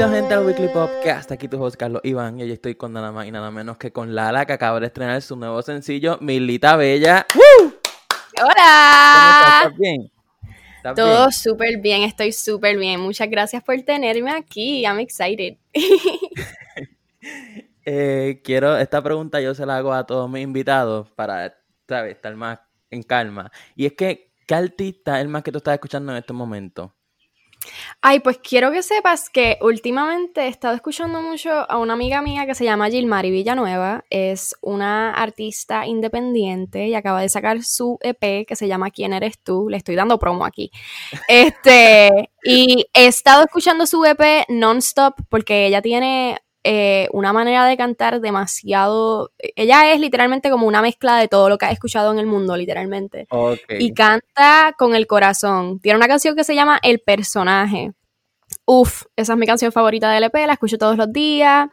Bienvenidos gente al Weekly Podcast, aquí tu host Carlos Iván y hoy estoy con nada más y nada menos que con Lala que acaba de estrenar su nuevo sencillo Milita Bella. ¡Woo! Hola. ¿Estás bien? ¿Estás Todo súper bien, estoy súper bien. Muchas gracias por tenerme aquí. I'm excited. Eh, quiero, esta pregunta yo se la hago a todos mis invitados para, ¿sabes? Estar más en calma. Y es que, ¿qué artista es el más que tú estás escuchando en este momento? Ay, pues quiero que sepas que últimamente he estado escuchando mucho a una amiga mía que se llama Gilmari Villanueva. Es una artista independiente y acaba de sacar su EP que se llama ¿Quién eres tú? Le estoy dando promo aquí. Este, y he estado escuchando su EP non-stop porque ella tiene eh, una manera de cantar demasiado. Ella es literalmente como una mezcla de todo lo que ha escuchado en el mundo, literalmente. Y canta con el corazón. Tiene una canción que se llama El personaje. Uf, esa es mi canción favorita del EP, la escucho todos los días.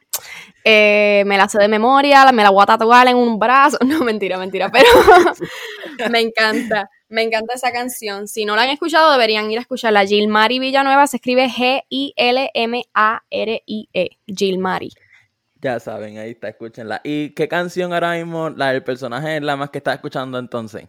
Eh, me la sé de memoria, me la voy a tatuar en un brazo. No, mentira, mentira, pero me encanta. Me encanta esa canción. Si no la han escuchado, deberían ir a escucharla. Gilmari Villanueva se escribe G-I-L-M-A-R-I-E. Gilmari. Ya saben, ahí está, escúchenla. ¿Y qué canción ahora mismo, la del personaje, es la más que estás escuchando entonces?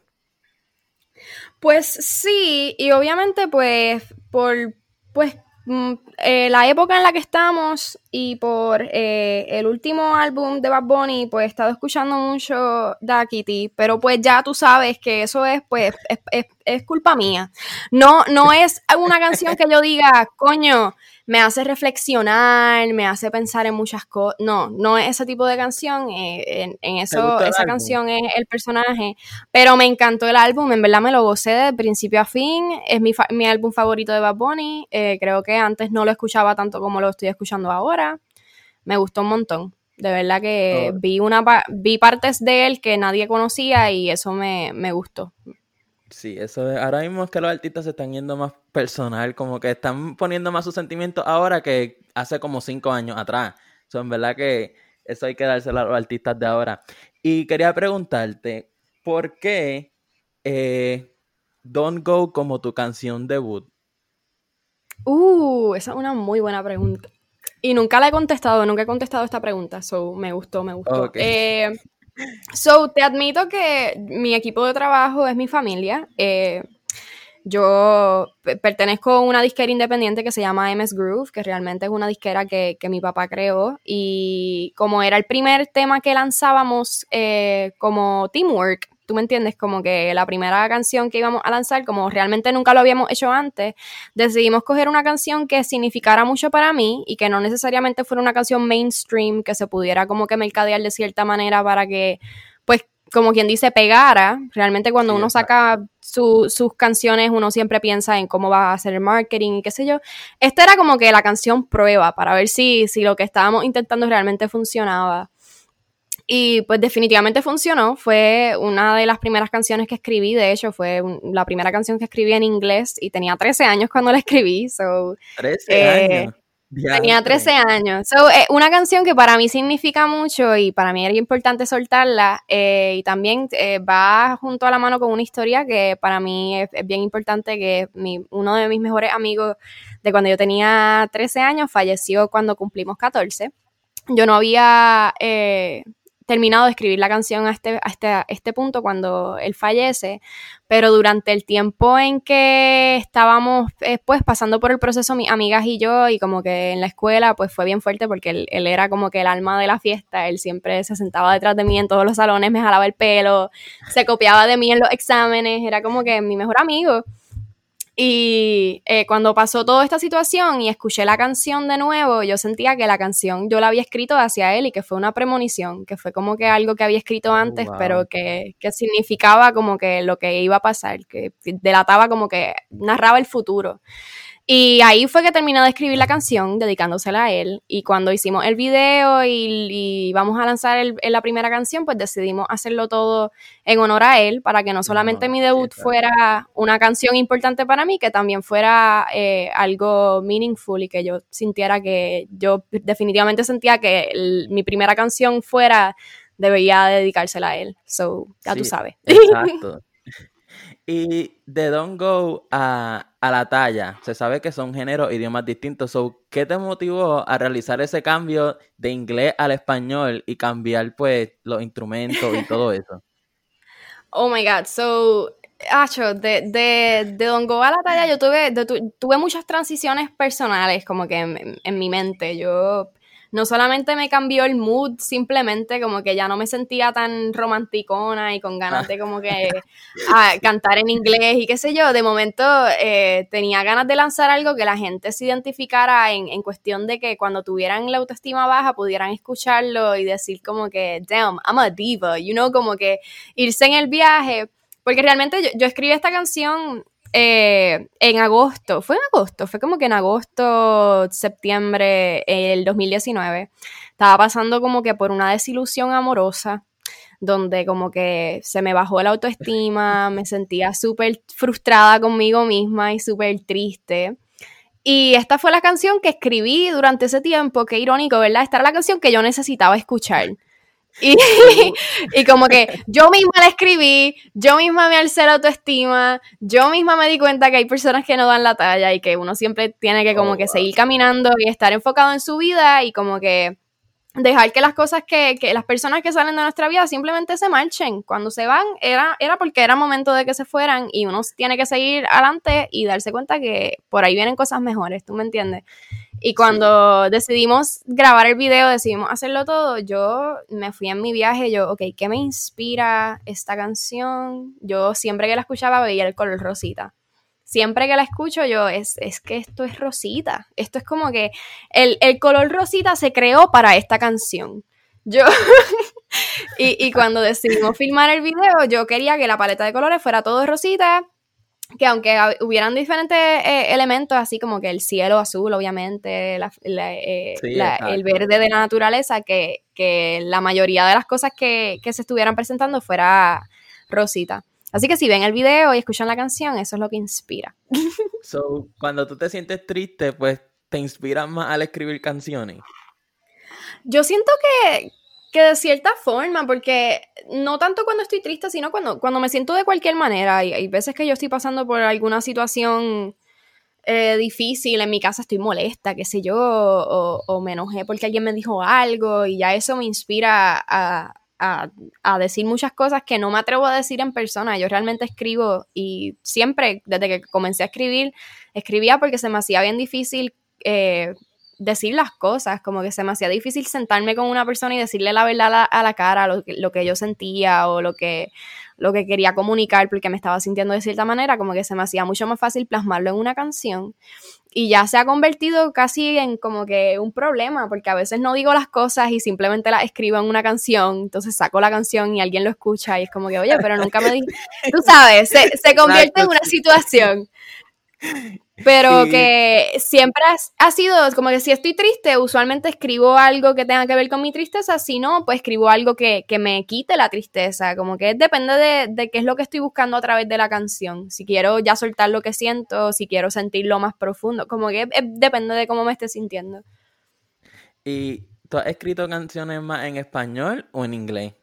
Pues sí, y obviamente pues por pues mm, eh, la época en la que estamos y por eh, el último álbum de Bad Bunny, pues he estado escuchando mucho Da Kitty, pero pues ya tú sabes que eso es pues es, es- es culpa mía. No, no es una canción que yo diga, coño, me hace reflexionar, me hace pensar en muchas cosas. No, no es ese tipo de canción. eh, en, en eso, esa canción es el personaje. Pero me encantó el álbum, en verdad me lo gocé de principio a fin. Es mi, fa- mi álbum favorito de Bad Bunny. eh, creo que antes no lo escuchaba tanto como lo estoy escuchando ahora. Me gustó un montón. De verdad que Oh. vi una pa- vi partes de él que nadie conocía y eso me, me gustó. Sí, eso es, ahora mismo es que los artistas se están yendo más personal, como que están poniendo más sus sentimientos ahora que hace como cinco años atrás. So, en verdad que eso hay que dárselo a los artistas de ahora. Y quería preguntarte, ¿por qué eh, Don't Go como tu canción debut? Uh, esa es una muy buena pregunta. Y nunca la he contestado, nunca he contestado esta pregunta, so me gustó, me gustó. Ok. Eh, so, te admito que mi equipo de trabajo es mi familia. Eh, yo pe- pertenezco a una disquera independiente que se llama MS Groove, que realmente es una disquera que, que mi papá creó. Y como era el primer tema que lanzábamos eh, como teamwork, tú me entiendes, como que la primera canción que íbamos a lanzar, como realmente nunca lo habíamos hecho antes, decidimos coger una canción que significara mucho para mí y que no necesariamente fuera una canción mainstream que se pudiera como que mercadear de cierta manera para que, pues, como quien dice, pegara. Realmente cuando Sí, uno saca su- sus canciones, uno siempre piensa en cómo va a hacer el marketing y qué sé yo. Esta era como que la canción prueba para ver si, si lo que estábamos intentando realmente funcionaba. Y pues definitivamente funcionó. Fue una de las primeras canciones que escribí. De hecho, fue un- la primera canción que escribí en inglés y tenía 13 años cuando la escribí. So, 13 Eh, años. tenía Diantre. 13 años. So, eh, una canción que para mí significa mucho y para mí era importante soltarla. eh, y también eh, va junto a la mano con una historia que para mí es, es bien importante, que mi, uno de mis mejores amigos de cuando yo tenía 13 años falleció cuando cumplimos 14. Yo no había eh, terminado de escribir la canción a este, a, este, a este punto cuando él fallece, pero durante el tiempo en que estábamos eh, pues pasando por el proceso mis amigas y yo y como que en la escuela pues fue bien fuerte porque él, él era como que el alma de la fiesta, él siempre se sentaba detrás de mí en todos los salones, me jalaba el pelo, se copiaba de mí en los exámenes, era como que mi mejor amigo. Y eh, cuando pasó toda esta situación y escuché la canción de nuevo, yo sentía que la canción yo la había escrito hacia él y que fue una premonición, que fue como que algo que había escrito Oh, antes, wow. pero que, que significaba como que lo que iba a pasar, que delataba como que narraba el futuro. Y ahí fue que terminé de escribir la canción, dedicándosela a él. Y cuando hicimos el video y, y vamos a lanzar el- la primera canción, pues decidimos hacerlo todo en honor a él, para que no solamente mi sí, debut fuera una canción importante para mí, que también fuera eh, algo meaningful y que yo sintiera que yo definitivamente sentía que el- mi primera canción fuera, debería dedicársela a él. So, ya tú Sí, sabes. Exacto. Y de Don't Go a, la talla, se sabe que son géneros, idiomas distintos. So, ¿Qué te motivó a realizar ese cambio de inglés al español y cambiar pues los instrumentos y todo eso? Oh my god, so Acho, de, de, de Don Go a la talla yo tuve, tuve muchas transiciones personales como que en, en, mi mente. Yo no solamente me cambió el mood, simplemente como que ya no me sentía tan romanticona y con ganas de como que cantar en inglés y qué sé yo. De momento eh, tenía ganas de lanzar algo que la gente se identificara en, en cuestión de que cuando tuvieran la autoestima baja pudieran escucharlo y decir como que, damn, I'm a diva, you know, como que irse en el viaje. Porque realmente yo, yo escribí esta canción eh, en agosto, fue en agosto, fue como que en agosto, septiembre del 2019, estaba pasando como que por una desilusión amorosa, donde como que se me bajó la autoestima, me sentía súper frustrada conmigo misma y súper triste. Y esta fue la canción que escribí durante ese tiempo, qué irónico, ¿verdad? Esta era la canción que yo necesitaba escuchar. Y, y, como que yo misma la escribí, yo misma me alcé la autoestima, yo misma me di cuenta que hay personas que no dan la talla y que uno siempre tiene que como que oh, seguir caminando y estar enfocado en su vida y como que dejar que las cosas que, que, las personas que salen de nuestra vida simplemente se marchen. Cuando se van era, era porque era momento de que se fueran y uno tiene que seguir adelante y darse cuenta que por ahí vienen cosas mejores, ¿tú me entiendes? Y cuando decidimos grabar el video, decidimos hacerlo todo, yo me fui en mi viaje, yo, ok, ¿qué me inspira esta canción? Yo siempre que la escuchaba veía el color rosita siempre que la escucho yo, es, es que esto es rosita. Esto es como que el, color rosita se creó para esta canción. Yo, y, y, cuando decidimos filmar el video, yo quería que la paleta de colores fuera todo rosita, que aunque hubieran diferentes eh, elementos, así como que el cielo azul, obviamente, eh, el verde de la naturaleza, que, que, la mayoría de las cosas que, que se estuvieran presentando fuera rosita. Así que si ven el video y escuchan la canción, eso es lo que inspira. So, cuando tú te sientes triste, pues te inspiras más al escribir canciones. Yo siento que, que de cierta forma, porque no tanto cuando estoy triste, sino cuando, cuando me siento de cualquier manera. Hay, hay veces que yo estoy pasando por alguna situación eh, difícil, en mi casa estoy molesta, qué sé yo, o, me enojé porque alguien me dijo algo y ya eso me inspira a, a, decir muchas cosas que no me atrevo a decir en persona. Yo realmente escribo y siempre, desde que comencé a escribir, escribía porque se me hacía bien difícil eh, decir las cosas, como que se me hacía difícil sentarme con una persona y decirle la verdad a la, cara, lo que, lo que yo sentía o lo que, lo que quería comunicar porque me estaba sintiendo de cierta manera, como que se me hacía mucho más fácil plasmarlo en una canción. Y ya se ha convertido casi en como que un problema, porque a veces no digo las cosas y simplemente las escribo en una canción, entonces saco la canción y alguien lo escucha y es como que, oye, pero nunca me di... Tú sabes, se, se convierte en una situación. Pero que siempre ha sido como que si estoy triste, usualmente escribo algo que tenga que ver con mi tristeza, si no, pues escribo algo que, me quite la tristeza, como que depende de, qué es lo que estoy buscando a través de la canción, si quiero ya soltar lo que siento, si quiero sentirlo más profundo, como que depende de cómo me esté sintiendo. ¿Y tú has escrito canciones más en español o en inglés?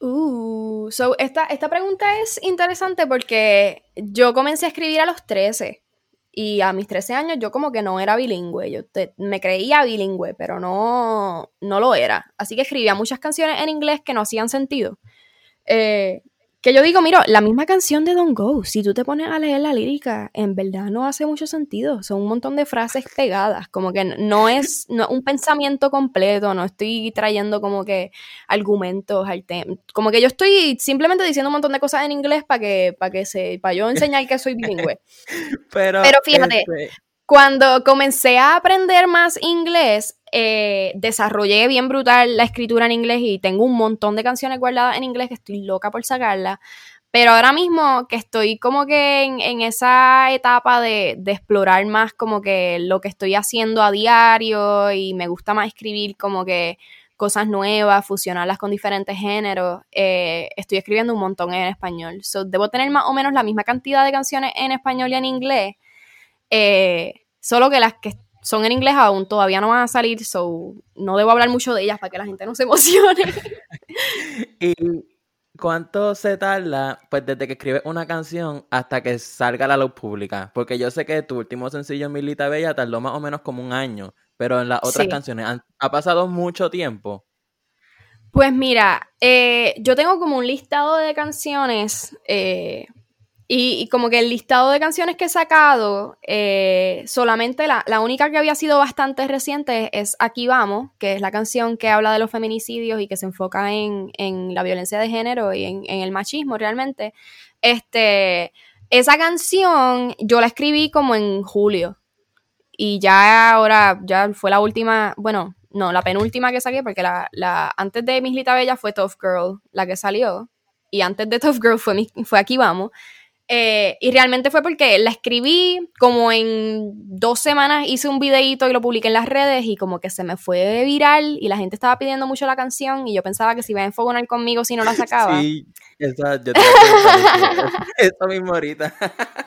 Uh, so esta, esta pregunta es interesante porque yo comencé a escribir a los 13 y a mis 13 años yo como que no era bilingüe, yo me creía bilingüe, pero no, no lo era. Así que escribía muchas canciones en inglés que no hacían sentido. Eh, que yo digo, mira, la misma canción de Don't Go, si tú te pones a leer la lírica, en verdad no hace mucho sentido. Son un montón de frases pegadas, como que no es un pensamiento completo, no estoy trayendo como que argumentos al tema. Como que yo estoy simplemente diciendo un montón de cosas en inglés para que, para que se, para yo enseñar que soy bilingüe. Pero, Pero fíjate, este cuando comencé a aprender más inglés, eh, desarrollé bien brutal la escritura en inglés y tengo un montón de canciones guardadas en inglés que estoy loca por sacarlas. Pero ahora mismo que estoy como que en, esa etapa de, explorar más como que lo que estoy haciendo a diario y me gusta más escribir como que cosas nuevas, fusionarlas con diferentes géneros, eh, estoy escribiendo un montón en español. debo tener más o menos la misma cantidad de canciones en español y en inglés, eh, solo que las que son en inglés aún todavía no van a salir, so no debo hablar mucho de ellas para que la gente no se emocione. y ¿cuánto se tarda, pues, desde que escribes una canción hasta que salga a la luz pública? Porque yo sé que tu último sencillo, Milita Bella, tardó más o menos como un año, pero en las otras canciones, ¿ha pasado mucho tiempo? Pues mira, eh, yo tengo como un listado de canciones eh, y, como que el listado de canciones que he sacado, eh, solamente la, única que había sido bastante reciente es Aquí Vamos, que es la canción que habla de los feminicidios y que se enfoca en, la violencia de género y en, el machismo realmente. Este, esa canción yo la escribí como en julio y ya ahora, ya fue la última, bueno, no, la penúltima que saqué, porque la, la antes de Mislita Bella fue Tough Girl, la que salió. Y antes de Tough Girl fue, fue Aquí Vamos. Eh, y realmente fue porque la escribí, como en dos semanas hice un videíto y lo publiqué en las redes y como que se me fue viral y la gente estaba pidiendo mucho la canción y yo pensaba que se iba a enfogonar conmigo si no la sacaba. Sí, esa, yo te eso mismo ahorita.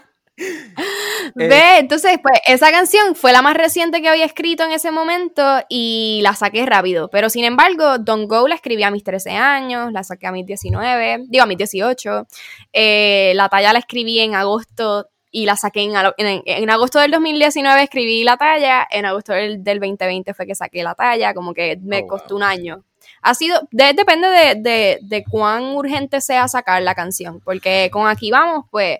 Eh, Ve, entonces, pues esa canción fue la más reciente que había escrito en ese momento y la saqué rápido. Pero sin embargo, Don't Go la escribí a mis 13 años, la saqué a mis 19, digo a mis 18. Eh, la talla la escribí en agosto y la saqué en, en, agosto del 2019 escribí la talla, en agosto del, 2020 fue que saqué la talla, como que me oh, costó un año. Ha sido, depende de, de, de cuán urgente sea sacar la canción, porque con aquí vamos, pues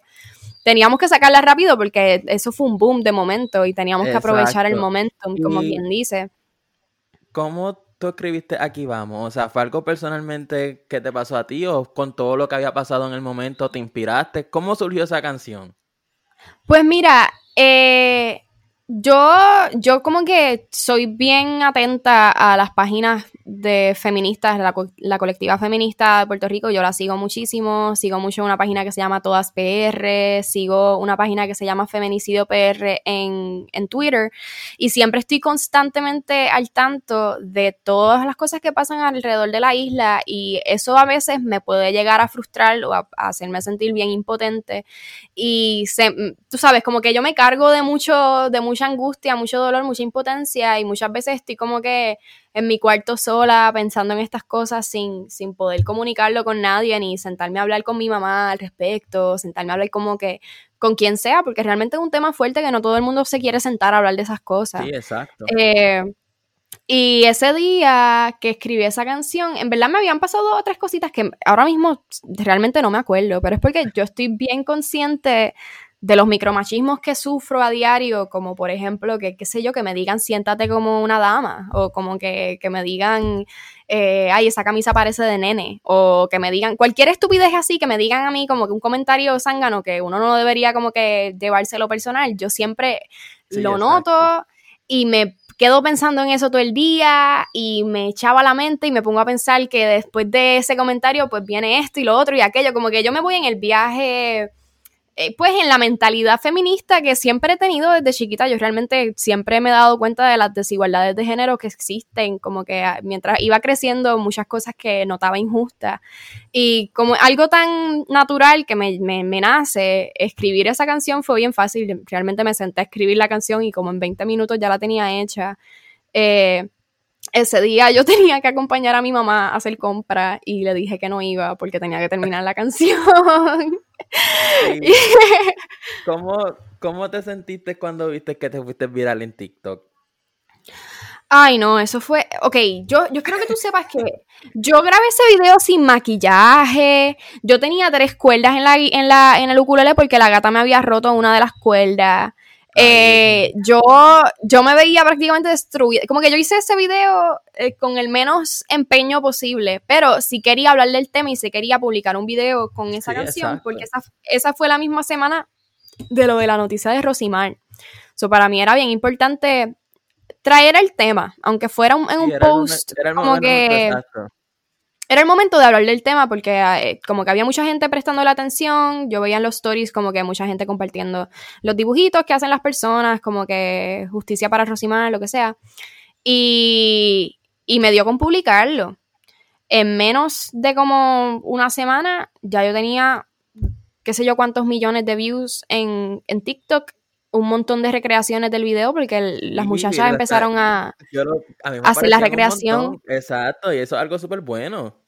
teníamos que sacarla rápido porque eso fue un boom de momento y teníamos que aprovechar el momentum, como quien dice. ¿Cómo tú escribiste Aquí Vamos? O sea, ¿fue algo personalmente que te pasó a ti o con todo lo que había pasado en el momento te inspiraste? ¿Cómo surgió esa canción? Pues mira, eh, yo, yo como que soy bien atenta a las páginas de feministas, la, la, colectiva feminista de Puerto Rico, yo la sigo muchísimo, sigo mucho una página que se llama Todas PR, sigo una página que se llama Feminicidio PR en, en Twitter y siempre estoy constantemente al tanto de todas las cosas que pasan alrededor de la isla y eso a veces me puede llegar a frustrar o a, hacerme sentir bien impotente y se, tú sabes, como que yo me cargo de mucho, de mucha angustia, mucho dolor, mucha impotencia y muchas veces estoy como que en mi cuarto sola pensando en estas cosas sin, sin poder comunicarlo con nadie ni sentarme a hablar con mi mamá al respecto, sentarme a hablar como que con quien sea, porque realmente es un tema fuerte que no todo el mundo se quiere sentar a hablar de esas cosas. Sí, exacto. Eh, y ese día que escribí esa canción, en verdad me habían pasado otras cositas que ahora mismo realmente no me acuerdo, pero es porque yo estoy bien consciente de los micromachismos que sufro a diario, como por ejemplo, que qué sé yo, que me digan siéntate como una dama, o como que, me digan, eh, ay, esa camisa parece de nene, o que me digan cualquier estupidez así, que me digan a mí como que un comentario zángano que uno no debería como que llevárselo personal, yo siempre lo noto y me quedo pensando en eso todo el día y me echaba la mente y me pongo a pensar que después de ese comentario pues viene esto y lo otro y aquello, como que yo me voy en el viaje eh, pues en la mentalidad feminista que siempre he tenido desde chiquita, yo realmente siempre me he dado cuenta de las desigualdades de género que existen, como que ah, mientras iba creciendo muchas cosas que notaba injustas. Y como algo tan natural que me, nace, escribir esa canción fue bien fácil, realmente me senté a escribir la canción y como en 20 minutos ya la tenía hecha. Eh, ese día yo tenía que acompañar a mi mamá a hacer compra y le dije que no iba porque tenía que terminar la canción. ¿Cómo, te sentiste cuando viste que te fuiste viral en TikTok? Ay, no, eso fue. Ok, yo, yo creo que tú sepas que yo grabé ese video sin maquillaje. Yo tenía tres cuerdas en la, en la, en el ukulele porque la gata me había roto una de las cuerdas. Eh, yo, yo me veía prácticamente destruida. Como que yo hice ese video eh, con el menos empeño posible, pero sí quería hablar del tema y sí quería publicar un video con esa canción, porque esa, esa, fue la misma semana de lo de la noticia de Rosimar. So, para mí era bien importante traer el tema, aunque fuera en un post como que era el momento de hablar del tema porque eh, como que había mucha gente prestando la atención, yo veía en los stories como que mucha gente compartiendo los dibujitos que hacen las personas, como que justicia para Rosimar, lo que sea. Y, y me dio con publicarlo. En menos de como una semana ya yo tenía qué sé yo cuántos millones de views en, en TikTok un montón de recreaciones del video porque las muchachas empezaron a, hacer la recreación. Exacto, y eso es algo súper bueno.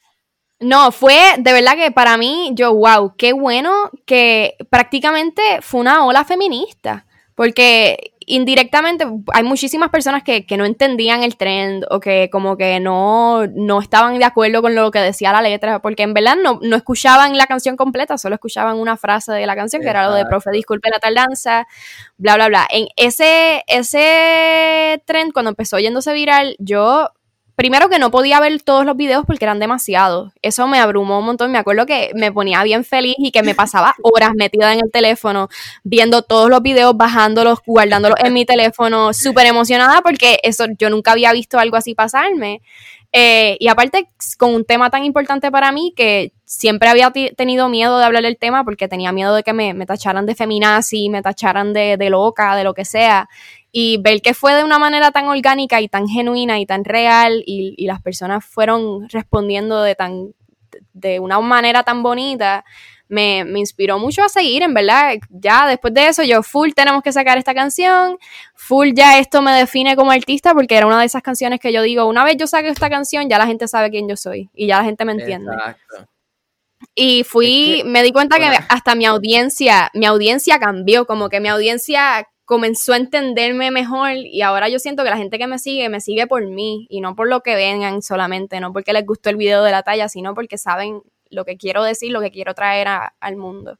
No, fue de verdad que para mí, yo, wow, qué bueno que prácticamente fue una ola feminista. Porque indirectamente hay muchísimas personas que, que, no entendían el trend o que como que no, no estaban de acuerdo con lo que decía la letra, porque en verdad no, no escuchaban la canción completa, solo escuchaban una frase de la canción, que era lo de profe, disculpe la tardanza, bla, bla, bla. En ese, ese trend, cuando empezó yéndose viral, yo primero que no podía ver todos los videos porque eran demasiados. Eso me abrumó un montón. Me acuerdo que me ponía bien feliz y que me pasaba horas metida en el teléfono, viendo todos los videos, bajándolos, guardándolos en mi teléfono, súper emocionada porque eso yo nunca había visto algo así pasarme. Eh, y aparte, con un tema tan importante para mí que siempre había tenido miedo de hablar del tema porque tenía miedo de que me, me tacharan de feminazi, me tacharan de, de, loca, de lo que sea y ver que fue de una manera tan orgánica y tan genuina y tan real y, y, las personas fueron respondiendo de tan de una manera tan bonita me, me, inspiró mucho a seguir, en verdad. Ya después de eso, yo full tenemos que sacar esta canción, full ya esto me define como artista porque era una de esas canciones que yo digo, una vez yo saque esta canción, ya la gente sabe quién yo soy y ya la gente me entiende. Exacto. Y fui, me di cuenta que hasta mi audiencia, mi audiencia cambió, como que mi audiencia comenzó a entenderme mejor y ahora yo siento que la gente que me sigue me sigue por mí y no por lo que vengan solamente, no porque les gustó el video de la talla, sino porque saben lo que quiero decir, lo que quiero traer al mundo.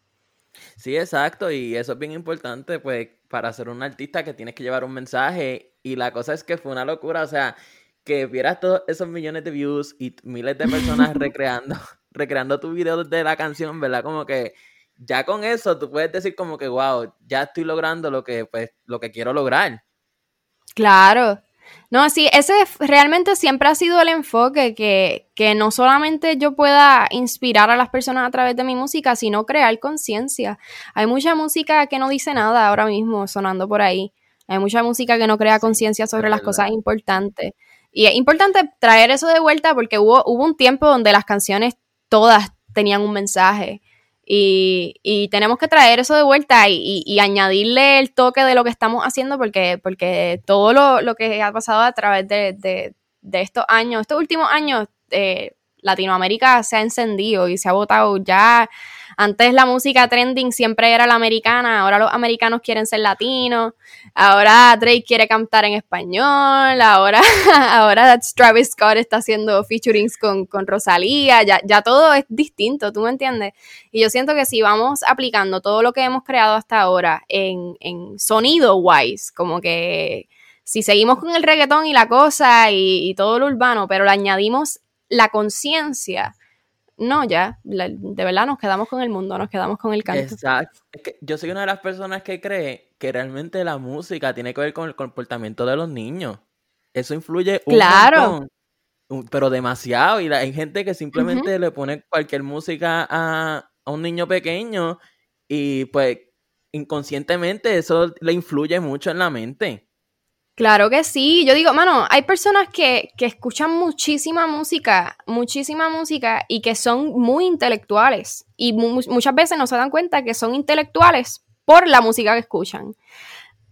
Sí, exacto, y eso es bien importante, pues, para ser un artista que tienes que llevar un mensaje, y la cosa es que fue una locura, o sea, que vieras todos esos millones de views y miles de personas recreando, recreando tu video de la canción, ¿verdad? Como que ya con eso tú puedes decir como que, wow, ya estoy logrando lo que, pues, lo que quiero lograr. Claro. No, sí, ese realmente siempre ha sido el enfoque, que, que no solamente yo pueda inspirar a las personas a través de mi música, sino crear conciencia. Hay mucha música que no dice nada ahora mismo sonando por ahí. Hay mucha música que no crea conciencia sobre las cosas importantes. Y es importante traer eso de vuelta porque hubo, hubo un tiempo donde las canciones todas tenían un mensaje y, y, tenemos que traer eso de vuelta y, y, añadirle el toque de lo que estamos haciendo porque, porque todo lo, lo que ha pasado a través de, de, de estos años, estos últimos años, eh, Latinoamérica se ha encendido y se ha votado ya antes la música trending siempre era la americana, ahora los americanos quieren ser latinos, ahora Drake quiere cantar en español, ahora, ahora Travis Scott está haciendo featurings con, con Rosalía, ya, ya todo es distinto, ¿tú me entiendes? Y yo siento que si vamos aplicando todo lo que hemos creado hasta ahora en, en sonido wise, como que si seguimos con el reggaetón y la cosa y, y todo lo urbano, pero le añadimos la conciencia, no, ya, de verdad nos quedamos con el mundo, nos quedamos con el canto. Exacto. Es que yo soy una de las personas que cree que realmente la música tiene que ver con el comportamiento de los niños. Eso influye un claro. pero demasiado. Y hay gente que simplemente le pone cualquier música a, a un niño pequeño y pues inconscientemente eso le influye mucho en la mente. Claro que sí. Yo digo, mano, hay personas que, que escuchan muchísima música, muchísima música y que son muy intelectuales. Y muchas veces no se dan cuenta que son intelectuales por la música que escuchan.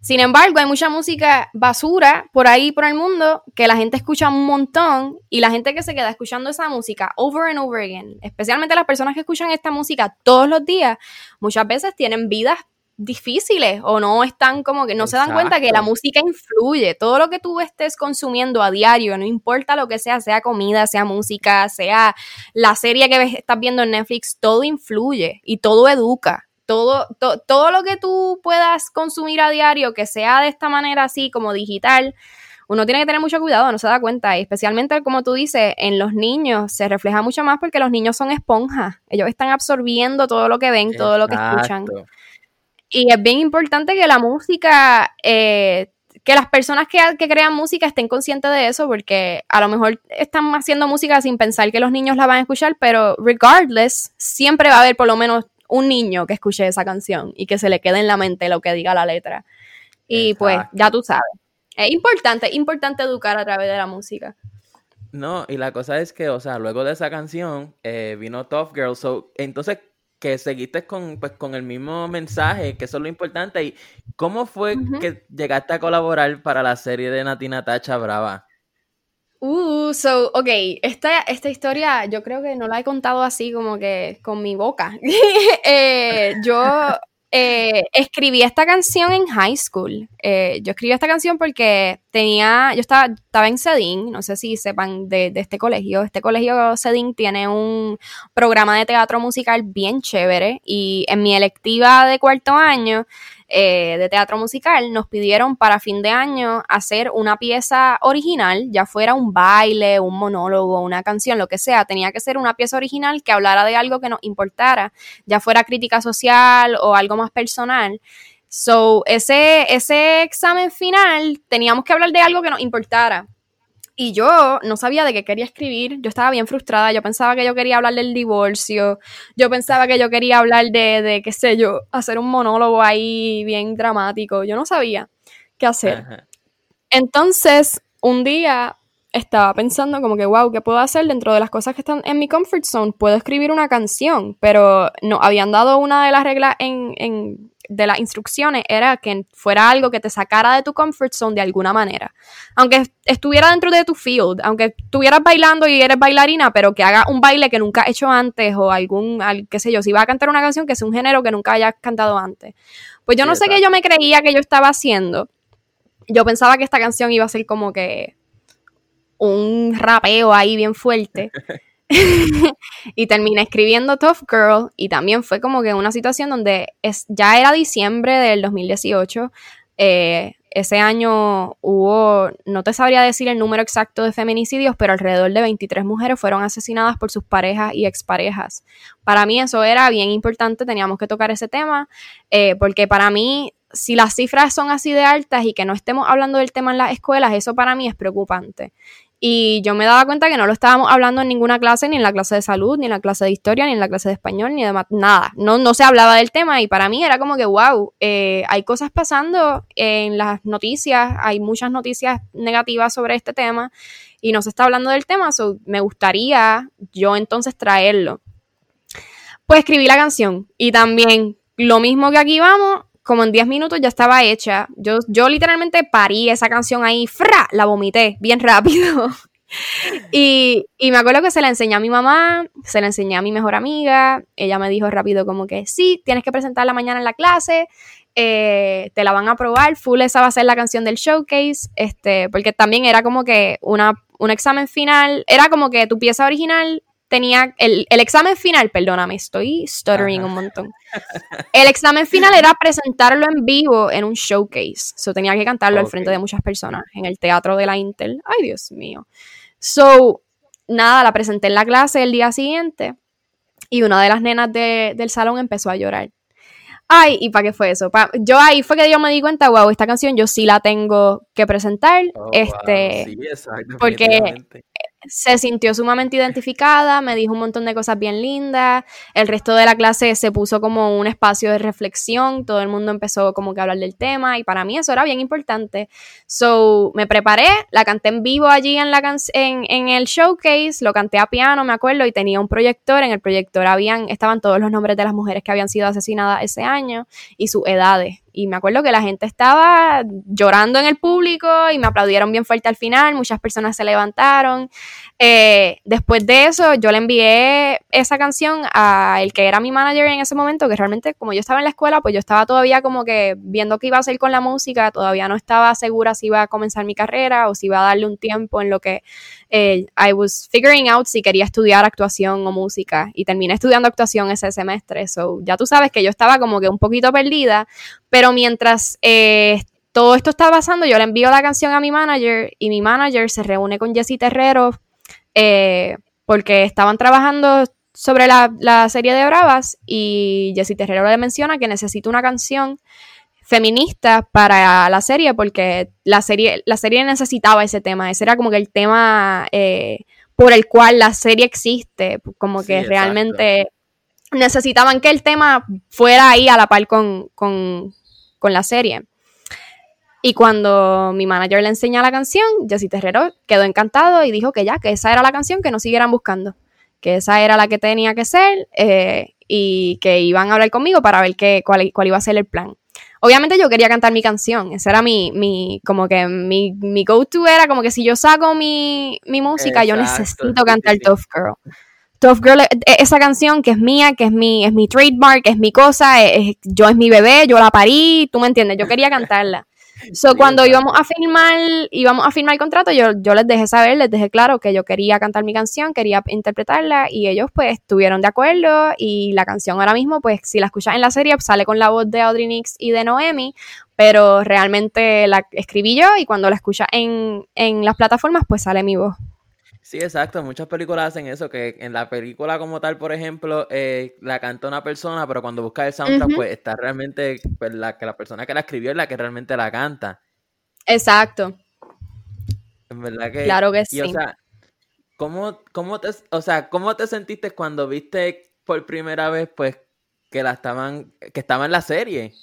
Sin embargo, hay mucha música basura por ahí, por el mundo, que la gente escucha un montón y la gente que se queda escuchando esa música over and over again, especialmente las personas que escuchan esta música todos los días, muchas veces tienen vidas difíciles o no están como que no se dan cuenta que la música influye. Todo lo que tú estés consumiendo a diario, no importa lo que sea, sea comida, sea música, sea la serie que estás viendo en Netflix, todo influye y todo educa. Todo, todo lo que tú puedas consumir a diario, que sea de esta manera así como digital, uno tiene que tener mucho cuidado, no se da cuenta. Y especialmente, como tú dices, en los niños se refleja mucho más porque los niños son esponjas. Ellos están absorbiendo todo lo que ven, todo lo que escuchan. Y es bien importante que la música, eh, que las personas que, crean música estén conscientes de eso, porque a lo mejor están haciendo música sin pensar que los niños la van a escuchar, pero regardless, siempre va a haber por lo menos un niño que escuche esa canción y que se le quede en la mente lo que diga la letra. Y pues ya tú sabes. Es importante, importante educar a través de la música. No, y la cosa es que, o sea, luego de esa canción eh, vino Tough Girl. So, entonces, que seguiste con, pues, con el mismo mensaje, que eso es lo importante. ¿Y cómo fue que llegaste a colaborar para la serie de Natina Tacha Brava? Uh, Uh, so, ok, esta, esta historia yo creo que no la he contado así como que con mi boca. Eh, yo eh, escribí esta canción en high school. Eh, yo escribí esta canción porque tenía, yo estaba, estaba en Sedin, no sé si sepan de, de, este colegio. Este colegio Sedin tiene un programa de teatro musical bien chévere y en mi electiva de cuarto año eh, de teatro musical, nos pidieron para fin de año hacer una pieza original, ya fuera un baile, un monólogo, una canción, lo que sea, tenía que ser una pieza original que hablara de algo que nos importara, ya fuera crítica social o algo más personal. So, ese, ese examen final teníamos que hablar de algo que nos importara. Y yo no sabía de qué quería escribir, yo estaba bien frustrada, yo pensaba que yo quería hablar del divorcio, yo pensaba que yo quería hablar de, de qué sé yo, hacer un monólogo ahí bien dramático, yo no sabía qué hacer. Entonces, un día estaba pensando como que, wow, ¿qué puedo hacer dentro de las cosas que están en mi comfort zone? Puedo escribir una canción, pero no, habían dado una de las reglas en, en de las instrucciones era que fuera algo que te sacara de tu comfort zone de alguna manera. Aunque estuviera dentro de tu field, aunque estuvieras bailando y eres bailarina, pero que haga un baile que nunca has hecho antes o algún, qué sé yo, si va a cantar una canción que sea un género que nunca hayas cantado antes. Pues yo no sé qué yo me creía que yo estaba haciendo. Yo pensaba que esta canción iba a ser como que un rapeo ahí bien fuerte. y terminé escribiendo Tough Girl y también fue como que una situación donde es, ya era diciembre del 2018. Eh, ese año hubo, no te sabría decir el número exacto de feminicidios, pero alrededor de 23 mujeres fueron asesinadas por sus parejas y exparejas. Para mí eso era bien importante, teníamos que tocar ese tema, eh, porque para mí, si las cifras son así de altas y que no estemos hablando del tema en las escuelas, eso para mí es preocupante. Y yo me daba cuenta que no lo estábamos hablando en ninguna clase, ni en la clase de salud, ni en la clase de historia, ni en la clase de español, ni de nada. No, no se hablaba del tema y para mí era como que, wow, eh, hay cosas pasando en las noticias, hay muchas noticias negativas sobre este tema y no se está hablando del tema, so me gustaría yo entonces traerlo. Pues escribí la canción y también lo mismo que aquí vamos, como en 10 minutos ya estaba hecha. Yo, yo literalmente parí esa canción ahí, ¡fra! La vomité bien rápido. y, y, me acuerdo que se la enseñé a mi mamá, se la enseñé a mi mejor amiga. Ella me dijo rápido como que sí, tienes que presentarla mañana en la clase. Eh, te la van a probar, full esa va a ser la canción del showcase, este, porque también era como que una, un examen final, era como que tu pieza original tenía el, examen final, perdóname, estoy stuttering un montón. El examen final era presentarlo en vivo en un showcase. So tenía que cantarlo al frente de muchas personas en el teatro de la Intel. Ay, Dios mío. So, nada, la presenté en la clase el día siguiente y una de las nenas del salón empezó a llorar. Ay, ¿y para qué fue eso? yo ahí fue que yo me di cuenta, wow, esta canción yo sí la tengo que presentar. Oh, este, sí, exacto, porque se sintió sumamente identificada, me dijo un montón de cosas bien lindas, el resto de la clase se puso como un espacio de reflexión, todo el mundo empezó como que a hablar del tema y para mí eso era bien importante. So, me preparé, la canté en vivo allí en, la en, en el showcase, lo canté a piano, me acuerdo, y tenía un proyector, en el proyector habían, estaban todos los nombres de las mujeres que habían sido asesinadas ese año y sus edades. Y me acuerdo que la gente estaba llorando en el público y me aplaudieron bien fuerte al final, muchas personas se levantaron. Eh, después de eso, yo le envié esa canción a el que era mi manager en ese momento, que realmente como yo estaba en la escuela, pues yo estaba todavía como que viendo qué iba a hacer con la música, todavía no estaba segura si iba a comenzar mi carrera o si iba a darle un tiempo en lo que eh, I was figuring out si quería estudiar actuación o música y terminé estudiando actuación ese semestre. So, ya tú sabes que yo estaba como que un poquito perdida, pero mientras eh, todo esto está pasando, yo le envío la canción a mi manager y mi manager se reúne con Jessie Terrero eh, porque estaban trabajando sobre la, la, serie de Bravas y Jessie Terrero le menciona que necesita una canción feminista para la serie porque la serie, la serie necesitaba ese tema, ese era como que el tema eh, por el cual la serie existe, como que realmente necesitaban que el tema fuera ahí a la par con, con, con la serie. Y cuando mi manager le enseña la canción, Jessy Terrero quedó encantado y dijo que ya, que esa era la canción, que no siguieran buscando, que esa era la que tenía que ser eh, y que iban a hablar conmigo para ver qué, cuál, cuál iba a ser el plan. obviamente yo quería cantar mi canción, ese era mi, mi como que mi, mi go-to era como que si yo saco mi, mi música, yo necesito cantar Tough Girl. Tough Girl, e, e, esa canción que es mía, que es mi, es mi trademark, es mi cosa, es, yo es mi bebé, yo la parí, tú me entiendes, yo quería cantarla. So, cuando íbamos a firmar, íbamos a firmar el contrato, yo, yo les dejé saber, les dejé claro que yo quería cantar mi canción, quería interpretarla, y ellos pues estuvieron de acuerdo, y la canción ahora mismo, pues, si la escuchas en la serie, sale con la voz de Audrey Nix y de Noemi, pero realmente la escribí yo, y cuando la escuchas en, en las plataformas, pues sale mi voz. Sí, exacto. Muchas películas hacen eso, que en la película como tal, por ejemplo, eh, la canta una persona, pero cuando buscas el soundtrack, pues está realmente pues, la, que la persona que la escribió es la que realmente la canta. Exacto. En verdad que... Claro que sí. O sea, ¿cómo, cómo te, o sea, ¿cómo te sentiste cuando viste por primera vez, pues, que la estaban, que estaba en la serie?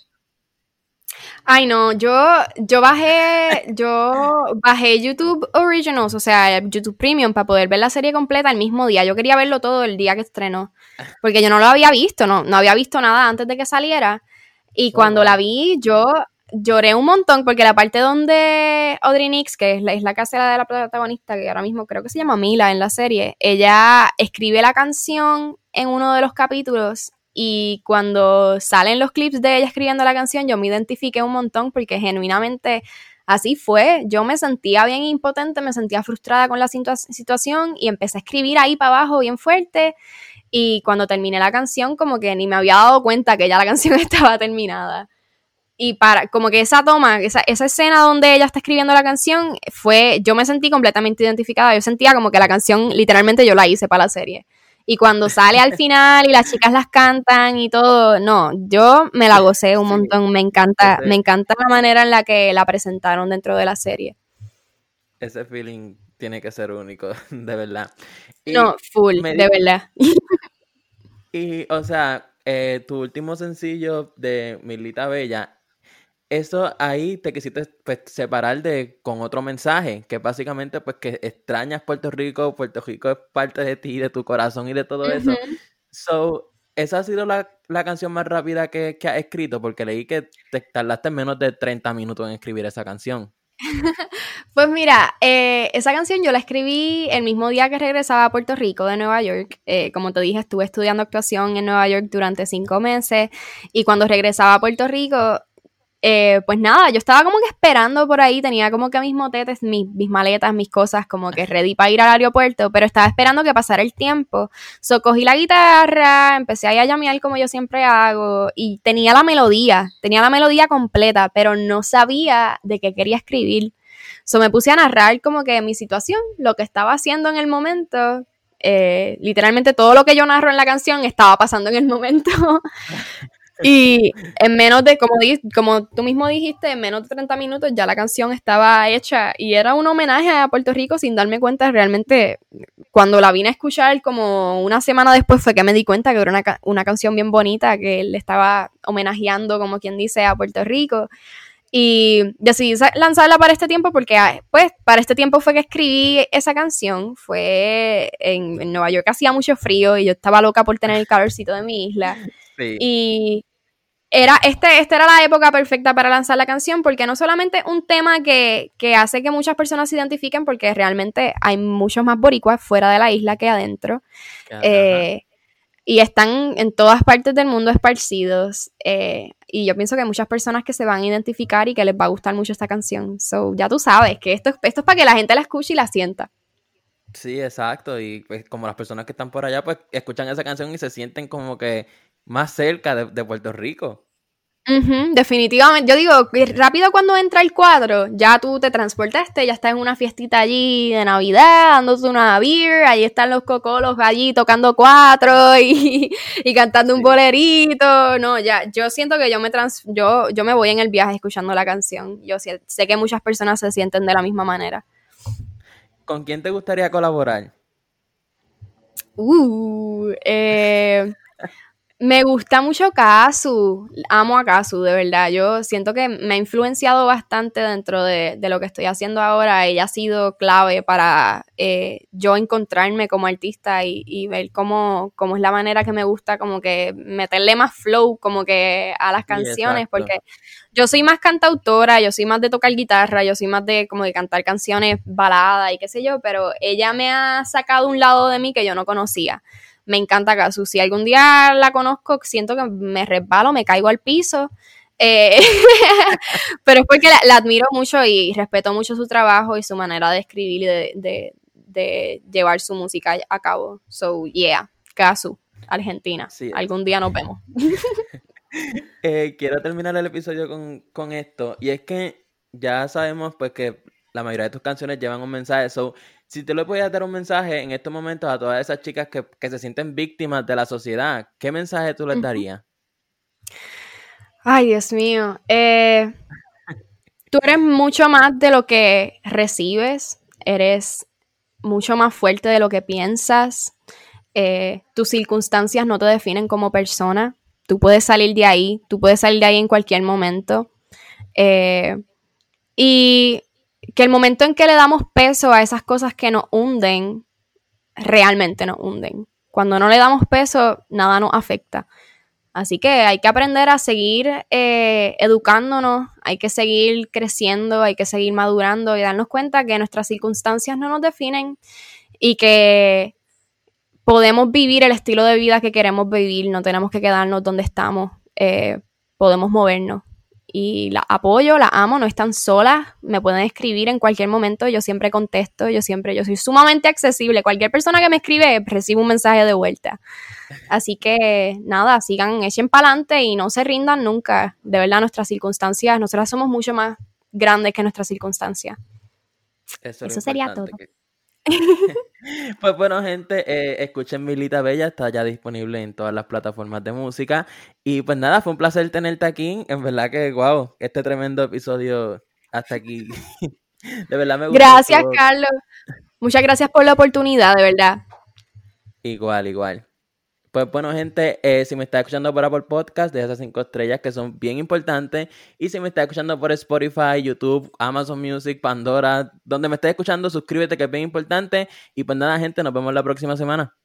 Ay, no, yo, yo bajé, yo bajé YouTube Originals, o sea, YouTube Premium para poder ver la serie completa el mismo día. Yo quería verlo todo el día que estrenó, porque yo no lo había visto, no, no había visto nada antes de que saliera. Y cuando la vi, yo lloré un montón, porque la parte donde Audrey Nix, que es la, es la casera de la protagonista, que ahora mismo creo que se llama Mila en la serie, ella escribe la canción en uno de los capítulos y cuando salen los clips de ella escribiendo la canción, yo me identifiqué un montón porque genuinamente así fue. Yo me sentía bien impotente, me sentía frustrada con la situación y empecé a escribir ahí para abajo bien fuerte. Y cuando terminé la canción, como que ni me había dado cuenta que ya la canción estaba terminada. Y para, como que esa toma, esa, esa escena donde ella está escribiendo la canción, fue, yo me sentí completamente identificada. Yo sentía como que la canción, literalmente yo la hice para la serie. Y cuando sale al final y las chicas las cantan y todo, no, yo me la gocé un montón, me encanta, me encanta la manera en la que la presentaron dentro de la serie. Ese feeling tiene que ser único, de verdad. no, full, de verdad. Y, o sea, eh, tu último sencillo de Milita Bella eso ahí te quisiste pues, separar de con otro mensaje, que básicamente pues que extrañas Puerto Rico, Puerto Rico es parte de ti, de tu corazón y de todo eso. So, esa ha sido la, canción más rápida que, que has escrito, porque leí que te tardaste menos de 30 minutos en escribir esa canción. pues mira, eh, esa canción yo la escribí el mismo día que regresaba a Puerto Rico de Nueva York. Eh, como te dije, estuve estudiando actuación en Nueva York durante cinco meses y cuando regresaba a Puerto Rico eh, pues nada, yo estaba como que esperando por ahí, tenía como que mis motetes, mis, mis maletas, mis cosas como que ready para ir al aeropuerto, pero estaba esperando que pasara el tiempo. So cogí la guitarra, empecé a llamear como yo siempre hago y tenía la melodía, tenía la melodía completa, pero no sabía de qué quería escribir. So me puse a narrar como que mi situación, lo que estaba haciendo en el momento, eh, literalmente todo lo que yo narro en la canción estaba pasando en el momento. Y en menos de, como, como tú mismo dijiste, en menos de 30 minutos ya la canción estaba hecha y era un homenaje a Puerto Rico sin darme cuenta realmente. Cuando la vine a escuchar como una semana después fue que me di cuenta que era una, una canción bien bonita que le estaba homenajeando, como quien dice, a Puerto Rico. Y decidí lanzarla para este tiempo porque, ah, pues, para este tiempo fue que escribí esa canción. Fue en, en Nueva York hacía mucho frío y yo estaba loca por tener el calorcito de mi isla. Y era, este, esta era la época perfecta para lanzar la canción porque no solamente un tema que, hace que muchas personas se identifiquen porque realmente hay muchos más boricuas fuera de la isla que adentro. Eh, y están en todas partes del mundo esparcidos. Eh, y yo pienso que hay muchas personas que se van a identificar y que les va a gustar mucho esta canción. So, ya tú sabes que esto, esto es para que la gente la escuche y la sienta. Sí, exacto. Y pues como las personas que están por allá, pues escuchan esa canción y se sienten como que más cerca de, Puerto Rico. definitivamente. Yo digo, rápido cuando entra el cuadro, ya tú te transportaste, ya estás en una fiestita allí de Navidad, dándote una beer, ahí están los cocolos allí tocando cuatro y, cantando un bolerito. No, ya, yo siento que yo me trans, yo, yo me voy en el viaje escuchando la canción. Yo sé, sé que muchas personas se sienten de la misma manera. ¿Con quién te gustaría colaborar? Uh, eh, Me gusta mucho Kazu, amo a Kazu, de verdad. Yo siento que me ha influenciado bastante dentro de, lo que estoy haciendo ahora. Ella ha sido clave para eh, yo encontrarme como artista y, ver cómo, cómo, es la manera que me gusta como que meterle más flow como que a las canciones, porque yo soy más cantautora, yo soy más de tocar guitarra, yo soy más de como de cantar canciones baladas y qué sé yo, pero ella me ha sacado un lado de mí que yo no conocía me encanta Kazu. Si algún día la conozco, siento que me resbalo, me caigo al piso. Eh, pero es porque la, admiro mucho y respeto mucho su trabajo y su manera de escribir y de, llevar su música a cabo. So, yeah, Kazu, Argentina. Algún día nos vemos. Eh, quiero terminar el episodio con, con, esto. Y es que ya sabemos pues que la mayoría de tus canciones llevan un mensaje. So, si te lo podías dar un mensaje en estos momentos a todas esas chicas que, se sienten víctimas de la sociedad, ¿qué mensaje tú les darías? Ay, Dios mío. Eh, tú eres mucho más de lo que recibes, eres mucho más fuerte de lo que piensas. Eh, tus circunstancias no te definen como persona. Tú puedes salir de ahí, tú puedes salir de ahí en cualquier momento. Eh, y que el momento en que le damos peso a esas cosas que nos hunden, realmente nos hunden. Cuando no le damos peso, nada nos afecta. Así que hay que aprender a seguir eh, educándonos, hay que seguir creciendo, hay que seguir madurando y darnos cuenta que nuestras circunstancias no nos definen y que podemos vivir el estilo de vida que queremos vivir, no tenemos que quedarnos donde estamos, eh, podemos movernos y la apoyo, la amo, no están solas, me pueden escribir en cualquier momento, yo siempre contesto, yo siempre, yo soy sumamente accesible, cualquier persona que me escribe recibe un mensaje de vuelta. Así que nada, sigan, echen para adelante y no se rindan nunca. De verdad, nuestras circunstancias, nosotras somos mucho más grandes que nuestras circunstancias. Eso, sería todo. pues bueno, gente, eh, escuchen Milita Bella, está ya disponible en todas las plataformas de música. Y pues nada, fue un placer tenerte aquí. En verdad que, wow, este tremendo episodio hasta aquí. de verdad me gustó. Gracias, Carlos. Muchas gracias por la oportunidad, de verdad. Igual, igual. Pues bueno, gente, eh, si me está escuchando por Apple Podcast, de esas cinco estrellas que son bien importantes. Y si me está escuchando por Spotify, YouTube, Amazon Music, Pandora, donde me estés escuchando, suscríbete que es bien importante. Y pues nada, gente, nos vemos la próxima semana.